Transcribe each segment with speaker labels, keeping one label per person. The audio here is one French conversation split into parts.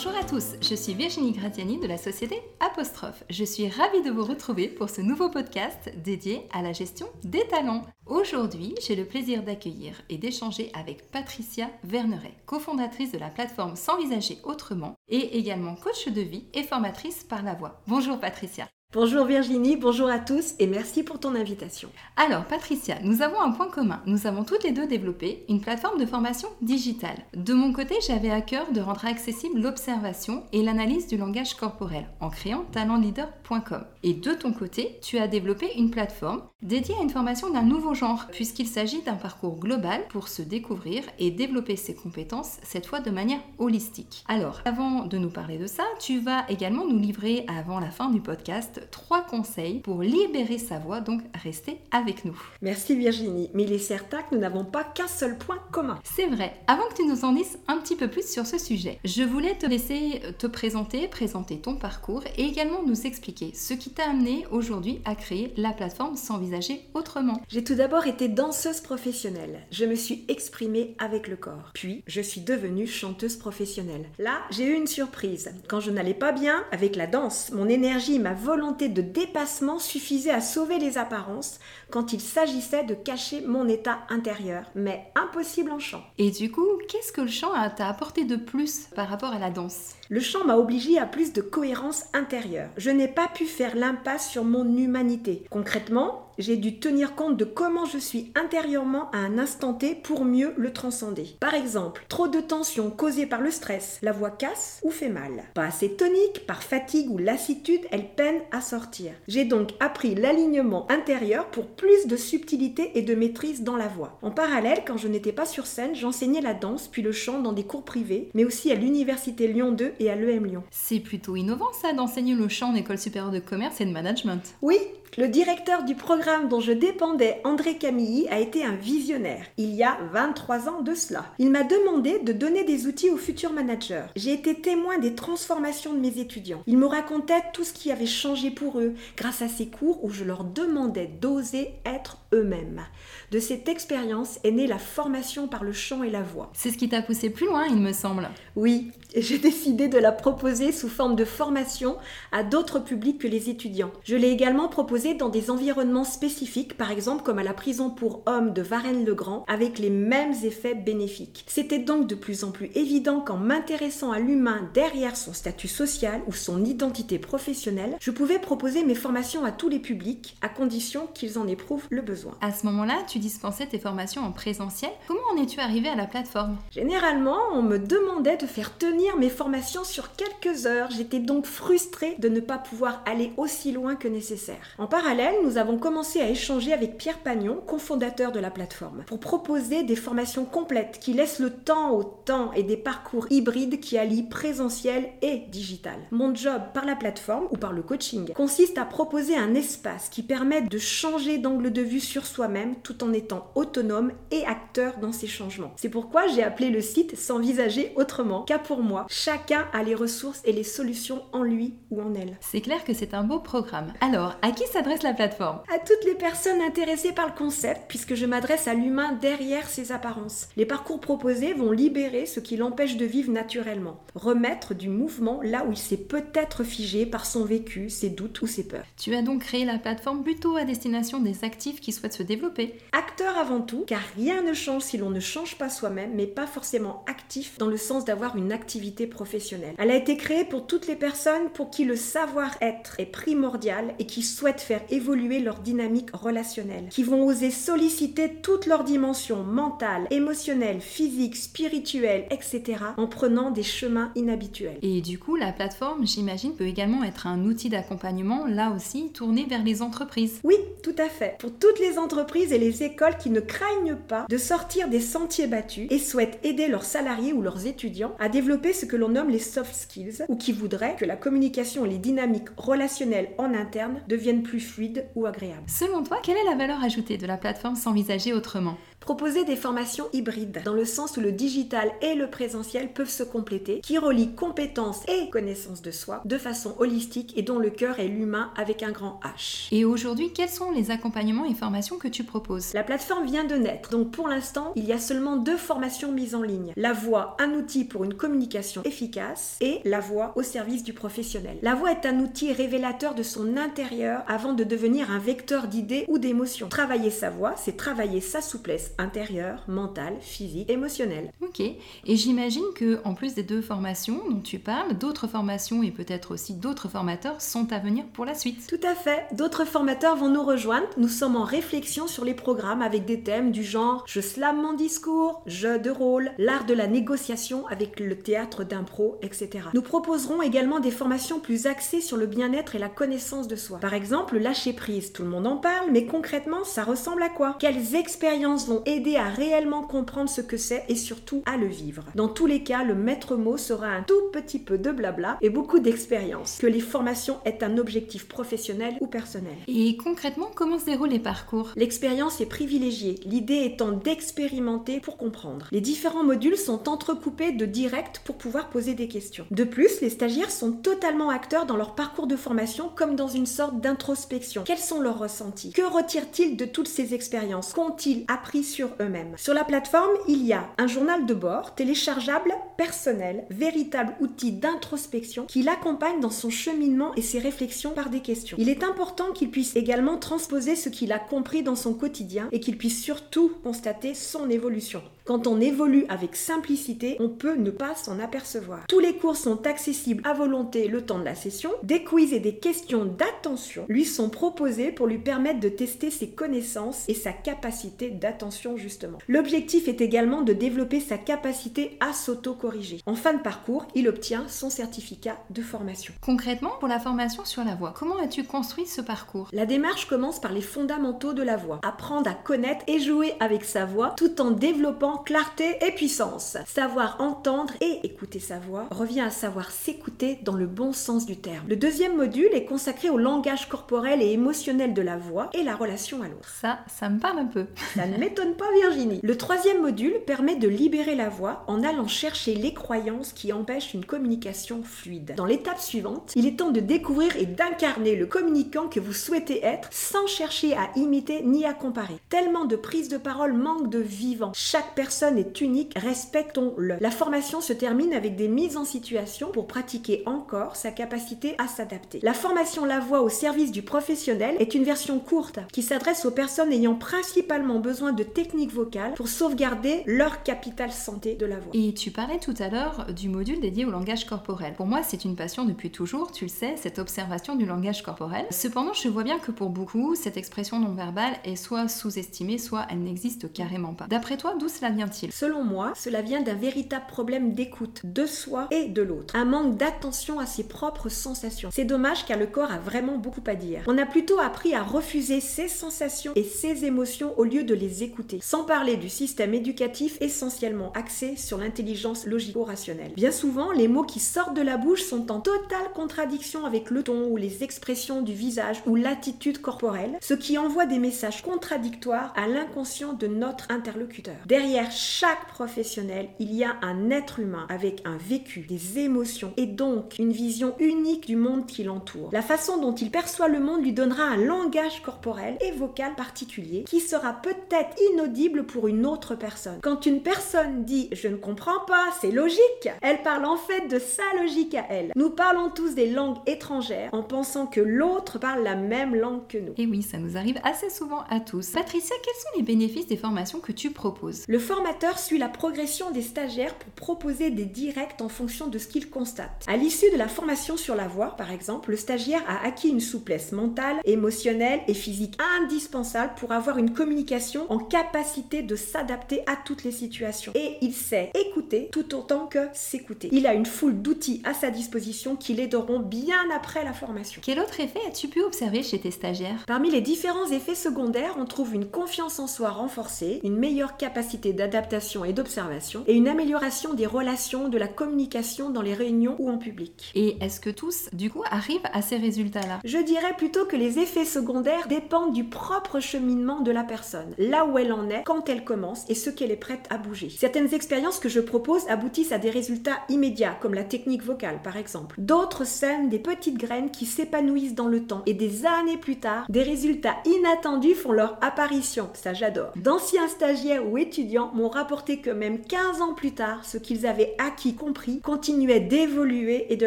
Speaker 1: Bonjour à tous, je suis Virginie Gratiani de la société Apostrophe. Je suis ravie de vous retrouver pour ce nouveau podcast dédié à la gestion des talents. Aujourd'hui, j'ai le plaisir d'accueillir et d'échanger avec Patricia Verneret, cofondatrice de la plateforme S'envisager autrement et également coach de vie et formatrice par la voix. Bonjour Patricia.
Speaker 2: Bonjour Virginie, bonjour à tous et merci pour ton invitation.
Speaker 1: Alors Patricia, nous avons un point commun. Nous avons toutes les deux développé une plateforme de formation digitale. De mon côté, j'avais à cœur de rendre accessible l'observation et l'analyse du langage corporel en créant talentleader.com. Et de ton côté, tu as développé une plateforme dédiée à une formation d'un nouveau genre puisqu'il s'agit d'un parcours global pour se découvrir et développer ses compétences, cette fois de manière holistique. Alors, avant de nous parler de ça, tu vas également nous livrer avant la fin du podcast trois conseils pour libérer sa voix, donc restez avec nous.
Speaker 2: Merci Virginie, mais il est certain que nous n'avons pas qu'un seul point commun.
Speaker 1: C'est vrai. Avant que tu nous en dises un petit peu plus sur ce sujet, je voulais te laisser te présenter, présenter ton parcours et également nous expliquer ce qui t'a amené aujourd'hui à créer la plateforme S'envisager autrement.
Speaker 2: J'ai tout d'abord été danseuse professionnelle. Je me suis exprimée avec le corps. Puis, je suis devenue chanteuse professionnelle. Là, j'ai eu une surprise. Quand je n'allais pas bien avec la danse, mon énergie, ma volonté de dépassement suffisait à sauver les apparences quand il s'agissait de cacher mon état intérieur, mais impossible en chant.
Speaker 1: Et du coup, qu'est-ce que le chant t'a apporté de plus par rapport à la danse?
Speaker 2: Le chant m'a obligé à plus de cohérence intérieure. Je n'ai pas pu faire l'impasse sur mon humanité. Concrètement, j'ai dû tenir compte de comment je suis intérieurement à un instant T pour mieux le transcender. Par exemple, trop de tension causée par le stress, la voix casse ou fait mal. Pas assez tonique, par fatigue ou lassitude, elle peine à sortir. J'ai donc appris l'alignement intérieur pour plus de subtilité et de maîtrise dans la voix. En parallèle, quand je n'étais pas sur scène, j'enseignais la danse puis le chant dans des cours privés, mais aussi à l'université Lyon 2 et à l'EM Lyon.
Speaker 1: C'est plutôt innovant ça d'enseigner le chant en école supérieure de commerce et de management.
Speaker 2: Oui, le directeur du programme dont je dépendais, André Camilly, a été un visionnaire. Il y a 23 ans de cela. Il m'a demandé de donner des outils aux futurs managers. J'ai été témoin des transformations de mes étudiants. Il me racontait tout ce qui avait changé pour eux grâce à ces cours où je leur demandais d'oser être eux-mêmes. De cette expérience est née la formation par le chant et la voix.
Speaker 1: C'est ce qui t'a poussé plus loin, il me semble.
Speaker 2: Oui, j'ai décidé de la proposer sous forme de formation à d'autres publics que les étudiants. Je l'ai également dans des environnements spécifiques, par exemple comme à la prison pour hommes de Varennes-le-Grand, avec les mêmes effets bénéfiques. C'était donc de plus en plus évident qu'en m'intéressant à l'humain derrière son statut social ou son identité professionnelle, je pouvais proposer mes formations à tous les publics, à condition qu'ils en éprouvent le besoin.
Speaker 1: À ce moment-là, tu dispensais tes formations en présentiel. Comment en es-tu arrivé à la plateforme?
Speaker 2: Généralement, on me demandait de faire tenir mes formations sur quelques heures. J'étais donc frustrée de ne pas pouvoir aller aussi loin que nécessaire. En parallèle, nous avons commencé à échanger avec Pierre Pagnon, cofondateur de la plateforme, pour proposer des formations complètes qui laissent le temps au temps et des parcours hybrides qui allient présentiel et digital. Mon job par la plateforme ou par le coaching consiste à proposer un espace qui permette de changer d'angle de vue sur soi-même tout en étant autonome et acteur dans ces changements. C'est pourquoi j'ai appelé le site S'envisager autrement, car pour moi, chacun a les ressources et les solutions en lui ou en elle.
Speaker 1: C'est clair que c'est un beau programme. Alors, à qui s'adresse la plateforme
Speaker 2: À toutes les personnes intéressées par le concept, puisque je m'adresse à l'humain derrière ses apparences. Les parcours proposés vont libérer ce qui l'empêche de vivre naturellement, remettre du mouvement là où il s'est peut-être figé par son vécu, ses doutes ou ses peurs.
Speaker 1: Tu as donc créé la plateforme plutôt à destination des actifs qui souhaitent se développer.
Speaker 2: Acteur avant tout, car rien ne change si l'on ne change pas soi-même, mais pas forcément actif dans le sens d'avoir une activité professionnelle. Elle a été créée pour toutes les personnes pour qui le savoir-être est primordial et qui souhaitent faire évoluer leur dynamique relationnelle, qui vont oser solliciter toutes leurs dimensions mentales, émotionnelles, physiques, spirituelles, etc. en prenant des chemins inhabituels.
Speaker 1: Et du coup, la plateforme, j'imagine, peut également être un outil d'accompagnement, là aussi, tourné vers les entreprises.
Speaker 2: Oui, tout à fait. Pour toutes les entreprises et les écoles qui ne craignent pas de sortir des sentiers battus et souhaitent aider leurs salariés ou leurs étudiants à développer ce que l'on nomme les soft skills ou qui voudraient que la communication et les dynamiques relationnelles en interne deviennent plus fluides ou agréables.
Speaker 1: Selon toi, quelle est la valeur ajoutée de la plateforme S'envisager autrement?
Speaker 2: Proposer des formations hybrides, dans le sens où le digital et le présentiel peuvent se compléter, qui relient compétences et connaissances de soi de façon holistique et dont le cœur est l'humain avec un grand H.
Speaker 1: Et aujourd'hui, quels sont les accompagnements et formations que tu proposes?
Speaker 2: La plateforme vient de naître, donc pour l'instant, il y a seulement deux formations mises en ligne. La voix, un outil pour une communication efficace, et la voix au service du professionnel. La voix est un outil révélateur de son intérieur avant de devenir un vecteur d'idées ou d'émotions. Travailler sa voix, c'est travailler sa souplesse intérieure, mentale, physique, émotionnelle.
Speaker 1: Ok. Et j'imagine que en plus des deux formations dont tu parles, d'autres formations et peut-être aussi d'autres formateurs sont à venir pour la suite.
Speaker 2: Tout à fait. D'autres formateurs vont nous rejoindre. Nous sommes en réflexion sur les programmes avec des thèmes du genre je slame mon discours, jeu de rôle, l'art de la négociation avec le théâtre d'impro, etc. Nous proposerons également des formations plus axées sur le bien-être et la connaissance de soi. Par exemple, lâcher prise. Tout le monde en parle, mais concrètement, ça ressemble à quoi? Quelles expériences vont aider à réellement comprendre ce que c'est et surtout à le vivre Dans tous les cas, le maître mot sera un tout petit peu de blabla et beaucoup d'expérience. Que les formations aient un objectif professionnel ou personnel.
Speaker 1: Et concrètement, comment se déroulent les parcours?
Speaker 2: L'expérience est privilégiée, l'idée étant d'expérimenter pour comprendre. Les différents modules sont entrecoupés de directs pour pouvoir poser des questions. De plus, les stagiaires sont totalement acteurs dans leur parcours de formation comme dans une sorte d'introspection. Quels sont leurs ressentis? Que retirent-ils de toutes ces expériences? Qu'ont-ils appris sur eux-mêmes Sur la plateforme, il y a un journal de bord téléchargeable, personnel, véritable outil d'introspection qui l'accompagne dans son cheminement et ses réflexions par des questions. Il est important qu'il puisse également transposer ce qu'il a compris dans son quotidien et qu'il puisse surtout constater son évolution. Quand on évolue avec simplicité, on peut ne pas s'en apercevoir. Tous les cours sont accessibles à volonté le temps de la session. Des quiz et des questions d'attention lui sont proposés pour lui permettre de tester ses connaissances et sa capacité d'attention justement. L'objectif est également de développer sa capacité à s'auto-corriger. En fin de parcours, il obtient son certificat de formation.
Speaker 1: Concrètement, pour la formation sur la voix, comment as-tu construit ce parcours?
Speaker 2: La démarche commence par les fondamentaux de la voix. Apprendre à connaître et jouer avec sa voix tout en développant clarté et puissance. Savoir entendre et écouter sa voix revient à savoir s'écouter dans le bon sens du terme. Le deuxième module est consacré au langage corporel et émotionnel de la voix et la relation à l'autre.
Speaker 1: Ça, ça me parle un peu.
Speaker 2: Ça ne m'étonne pas Virginie. Le troisième module permet de libérer la voix en allant chercher les croyances qui empêchent une communication fluide. Dans l'étape suivante, il est temps de découvrir et d'incarner le communicant que vous souhaitez être sans chercher à imiter ni à comparer. Tellement de prises de parole manquent de vivant. Chaque personne est unique, respectons-le. La formation se termine avec des mises en situation pour pratiquer encore sa capacité à s'adapter. La formation La Voix au service du professionnel est une version courte qui s'adresse aux personnes ayant principalement besoin de techniques vocales pour sauvegarder leur capital santé de la voix.
Speaker 1: Et tu parlais tout à l'heure du module dédié au langage corporel. Pour moi, c'est une passion depuis toujours, tu le sais, cette observation du langage corporel. Cependant, je vois bien que pour beaucoup, cette expression non verbale est soit sous-estimée, soit elle n'existe carrément pas. D'après toi, d'où cela
Speaker 2: Selon moi, cela vient d'un véritable problème d'écoute de soi et de l'autre. Un manque d'attention à ses propres sensations. C'est dommage car le corps a vraiment beaucoup à dire. On a plutôt appris à refuser ses sensations et ses émotions au lieu de les écouter. Sans parler du système éducatif essentiellement axé sur l'intelligence logico-rationnelle. Bien souvent, les mots qui sortent de la bouche sont en totale contradiction avec le ton ou les expressions du visage ou l'attitude corporelle, ce qui envoie des messages contradictoires à l'inconscient de notre interlocuteur. Derrière chaque professionnel, il y a un être humain avec un vécu, des émotions et donc une vision unique du monde qui l'entoure. La façon dont il perçoit le monde lui donnera un langage corporel et vocal particulier qui sera peut-être inaudible pour une autre personne. Quand une personne dit je ne comprends pas, c'est logique, elle parle en fait de sa logique à elle. Nous parlons tous des langues étrangères en pensant que l'autre parle la même langue que nous.
Speaker 1: Et oui, ça nous arrive assez souvent à tous. Patricia, quels sont les bénéfices des formations que tu proposes?
Speaker 2: Le formateur suit la progression des stagiaires pour proposer des directs en fonction de ce qu'il constate. À l'issue de la formation sur la voix, par exemple, le stagiaire a acquis une souplesse mentale, émotionnelle et physique indispensable pour avoir une communication en capacité de s'adapter à toutes les situations. Et il sait écouter tout autant que s'écouter. Il a une foule d'outils à sa disposition qui l'aideront bien après la formation.
Speaker 1: Quel autre effet as-tu pu observer chez tes stagiaires?
Speaker 2: Parmi les différents effets secondaires, on trouve une confiance en soi renforcée, une meilleure capacité d'adaptation et d'observation, et une amélioration des relations, de la communication dans les réunions ou en public.
Speaker 1: Et est-ce que tous, du coup, arrivent à ces résultats-là?
Speaker 2: Je dirais plutôt que les effets secondaires dépendent du propre cheminement de la personne, là où elle en est, quand elle commence et ce qu'elle est prête à bouger. Certaines expériences que je propose aboutissent à des résultats immédiats, comme la technique vocale par exemple. D'autres sèment des petites graines qui s'épanouissent dans le temps et des années plus tard, des résultats inattendus font leur apparition. Ça j'adore. D'anciens stagiaires ou étudiants m'ont rapporté que même 15 ans plus tard, ce qu'ils avaient acquis, compris, continuait d'évoluer et de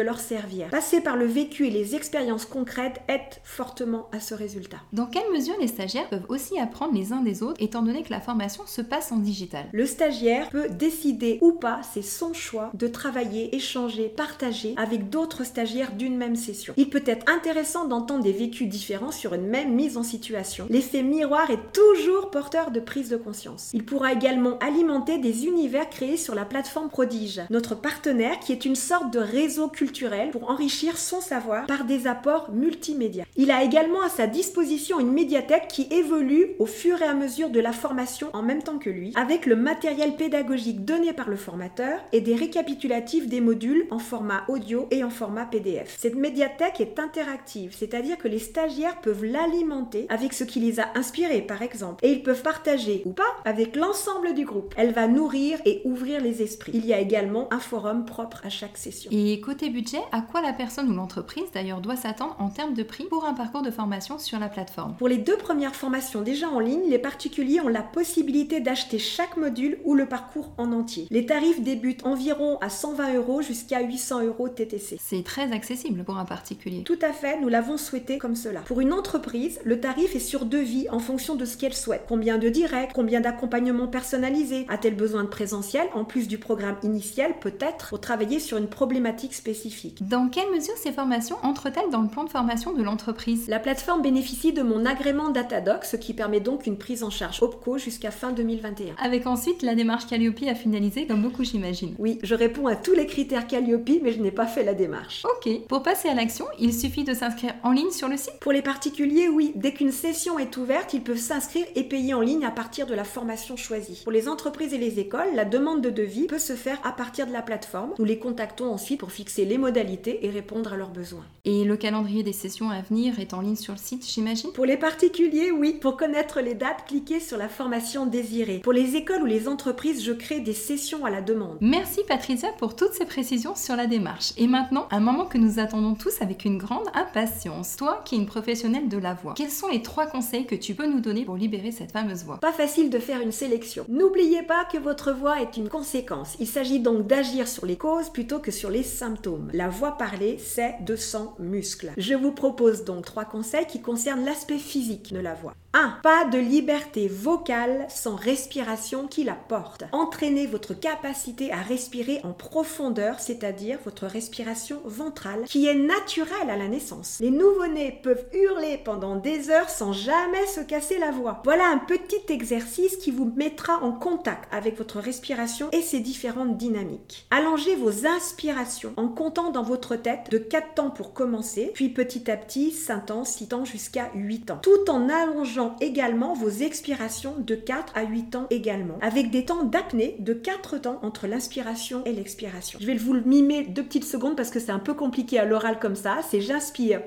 Speaker 2: leur servir. Passer par le vécu et les expériences concrètes aide fortement à ce résultat.
Speaker 1: Dans quelle mesure les stagiaires peuvent aussi apprendre les uns des autres, étant donné que la formation se passe en digital?
Speaker 2: Le stagiaire peut décider ou pas, c'est son choix, de travailler, échanger, partager avec d'autres stagiaires d'une même session. Il peut être intéressant d'entendre des vécus différents sur une même mise en situation. L'effet miroir est toujours porteur de prise de conscience. Il pourra également alimenter des univers créés sur la plateforme Prodige, notre partenaire qui est une sorte de réseau culturel pour enrichir son savoir par des apports multimédia. Il a également à sa disposition une médiathèque qui évolue au fur et à mesure de la formation en même temps que lui, avec le matériel pédagogique donné par le formateur et des récapitulatifs des modules en format audio et en format PDF. Cette médiathèque est interactive, c'est-à-dire que les stagiaires peuvent l'alimenter avec ce qui les a inspirés par exemple, et ils peuvent partager ou pas avec l'ensemble du groupe. Elle va nourrir et ouvrir les esprits. Il y a également un forum propre à chaque session.
Speaker 1: Et côté budget, à quoi la personne ou l'entreprise d'ailleurs doit s'attendre en termes de prix pour un parcours de formation sur la plateforme?
Speaker 2: Pour les deux premières formations déjà en ligne, les particuliers ont la possibilité d'acheter chaque module ou le parcours en entier. Les tarifs débutent environ à 120 euros jusqu'à 800 euros TTC.
Speaker 1: C'est très accessible pour un particulier.
Speaker 2: Tout à fait, nous l'avons souhaité comme cela. Pour une entreprise, le tarif est sur devis en fonction de ce qu'elle souhaite. Combien de directs, combien d'accompagnement personnalisé A-t-elle besoin de présentiel en plus du programme initial peut-être pour travailler sur une problématique spécifique?
Speaker 1: Dans quelle mesure ces formations entrent-elles dans le plan de formation de l'entreprise?
Speaker 2: La plateforme bénéficie de mon agrément Datadoc, ce qui permet donc une prise en charge OPCO jusqu'à fin 2021.
Speaker 1: Avec ensuite la démarche Calliope à finaliser, comme beaucoup j'imagine.
Speaker 2: Oui, je réponds à tous les critères Calliope, mais je n'ai pas fait la démarche.
Speaker 1: Ok, pour passer à l'action, il suffit de s'inscrire en ligne sur le site?
Speaker 2: Pour les particuliers, oui, dès qu'une session est ouverte, ils peuvent s'inscrire et payer en ligne à partir de la formation choisie. Pour les entreprises et les écoles, la demande de devis peut se faire à partir de la plateforme. Nous les contactons ensuite pour fixer les modalités et répondre à leurs besoins.
Speaker 1: Et le calendrier des sessions à venir est en ligne sur le site, j'imagine?
Speaker 2: Pour les particuliers, oui. Pour connaître les dates, cliquez sur la formation désirée. Pour les écoles ou les entreprises, je crée des sessions à la demande.
Speaker 1: Merci Patricia pour toutes ces précisions sur la démarche. Et maintenant, un moment que nous attendons tous avec une grande impatience. Toi qui es une professionnelle de la voix, quels sont les trois conseils que tu peux nous donner pour libérer cette fameuse voix?
Speaker 2: Pas facile de faire une sélection. N'oubliez pas que votre voix est une conséquence. Il s'agit donc d'agir sur les causes plutôt que sur les symptômes. La voix parlée, c'est de sang muscle. Je vous propose donc trois conseils qui concernent l'aspect physique de la voix. 1. Pas de liberté vocale sans respiration qui la porte. Entraînez votre capacité à respirer en profondeur, c'est-à-dire votre respiration ventrale, qui est naturelle à la naissance. Les nouveau-nés peuvent hurler pendant des heures sans jamais se casser la voix. Voilà un petit exercice qui vous mettra en contact avec votre respiration et ses différentes dynamiques. Allongez vos inspirations en comptant dans votre tête de 4 temps pour commencer, puis petit à petit 5 temps, 6 temps jusqu'à 8 temps, tout en allongeant également vos expirations de 4 à 8 temps également, avec des temps d'apnée de 4 temps entre l'inspiration et l'expiration. Je vais vous le mimer deux petites secondes parce que c'est un peu compliqué à l'oral comme ça. C'est j'inspire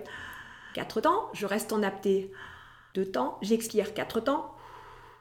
Speaker 2: 4 temps, je reste en apnée 2 temps, j'expire 4 temps,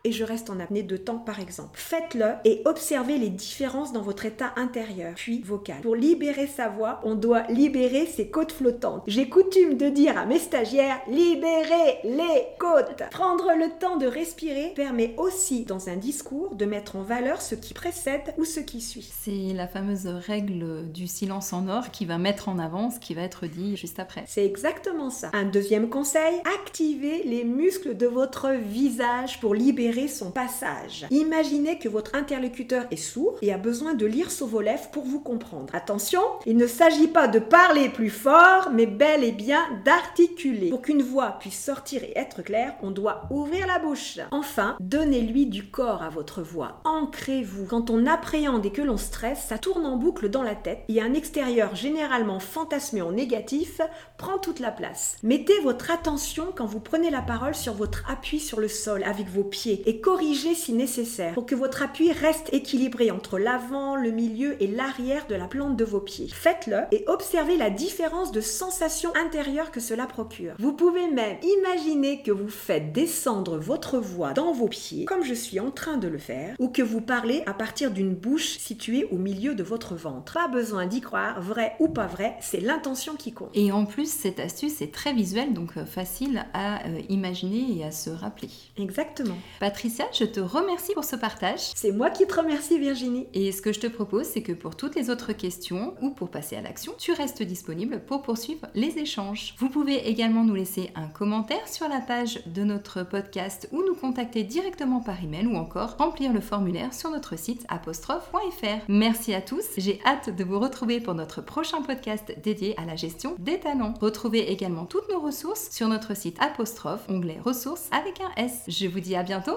Speaker 2: et je reste en apnée de temps par exemple. Faites-le et observez les différences dans votre état intérieur, puis vocal. Pour libérer sa voix, on doit libérer ses côtes flottantes. J'ai coutume de dire à mes stagiaires, libérez les côtes. Prendre le temps de respirer permet aussi dans un discours de mettre en valeur ce qui précède ou ce qui suit.
Speaker 1: C'est la fameuse règle du silence en or qui va mettre en avant ce qui va être dit juste après.
Speaker 2: C'est exactement ça. Un deuxième conseil, activez les muscles de votre visage pour libérer son passage. Imaginez que votre interlocuteur est sourd et a besoin de lire sous vos lèvres pour vous comprendre. Attention, il ne s'agit pas de parler plus fort, mais bel et bien d'articuler. Pour qu'une voix puisse sortir et être claire, on doit ouvrir la bouche. Enfin, donnez-lui du corps à votre voix. Ancrez-vous. Quand on appréhende et que l'on stresse, ça tourne en boucle dans la tête et un extérieur généralement fantasmé en négatif prend toute la place. Mettez votre attention quand vous prenez la parole sur votre appui sur le sol avec vos pieds et corriger si nécessaire pour que votre appui reste équilibré entre l'avant, le milieu et l'arrière de la plante de vos pieds. Faites-le et observez la différence de sensation intérieure que cela procure. Vous pouvez même imaginer que vous faites descendre votre voix dans vos pieds, comme je suis en train de le faire, ou que vous parlez à partir d'une bouche située au milieu de votre ventre. Pas besoin d'y croire, vrai ou pas vrai, c'est l'intention qui compte.
Speaker 1: Et en plus, cette astuce est très visuelle, donc euh, facile à euh, imaginer et à se rappeler.
Speaker 2: Exactement.
Speaker 1: Patricia, je te remercie pour ce partage.
Speaker 2: C'est moi qui te remercie Virginie.
Speaker 1: Et ce que je te propose, c'est que pour toutes les autres questions ou pour passer à l'action, tu restes disponible pour poursuivre les échanges. Vous pouvez également nous laisser un commentaire sur la page de notre podcast ou nous contacter directement par email ou encore remplir le formulaire sur notre site apostrophe.fr. Merci à tous, j'ai hâte de vous retrouver pour notre prochain podcast dédié à la gestion des talents. Retrouvez également toutes nos ressources sur notre site apostrophe, onglet ressources avec un S. Je vous dis à bientôt,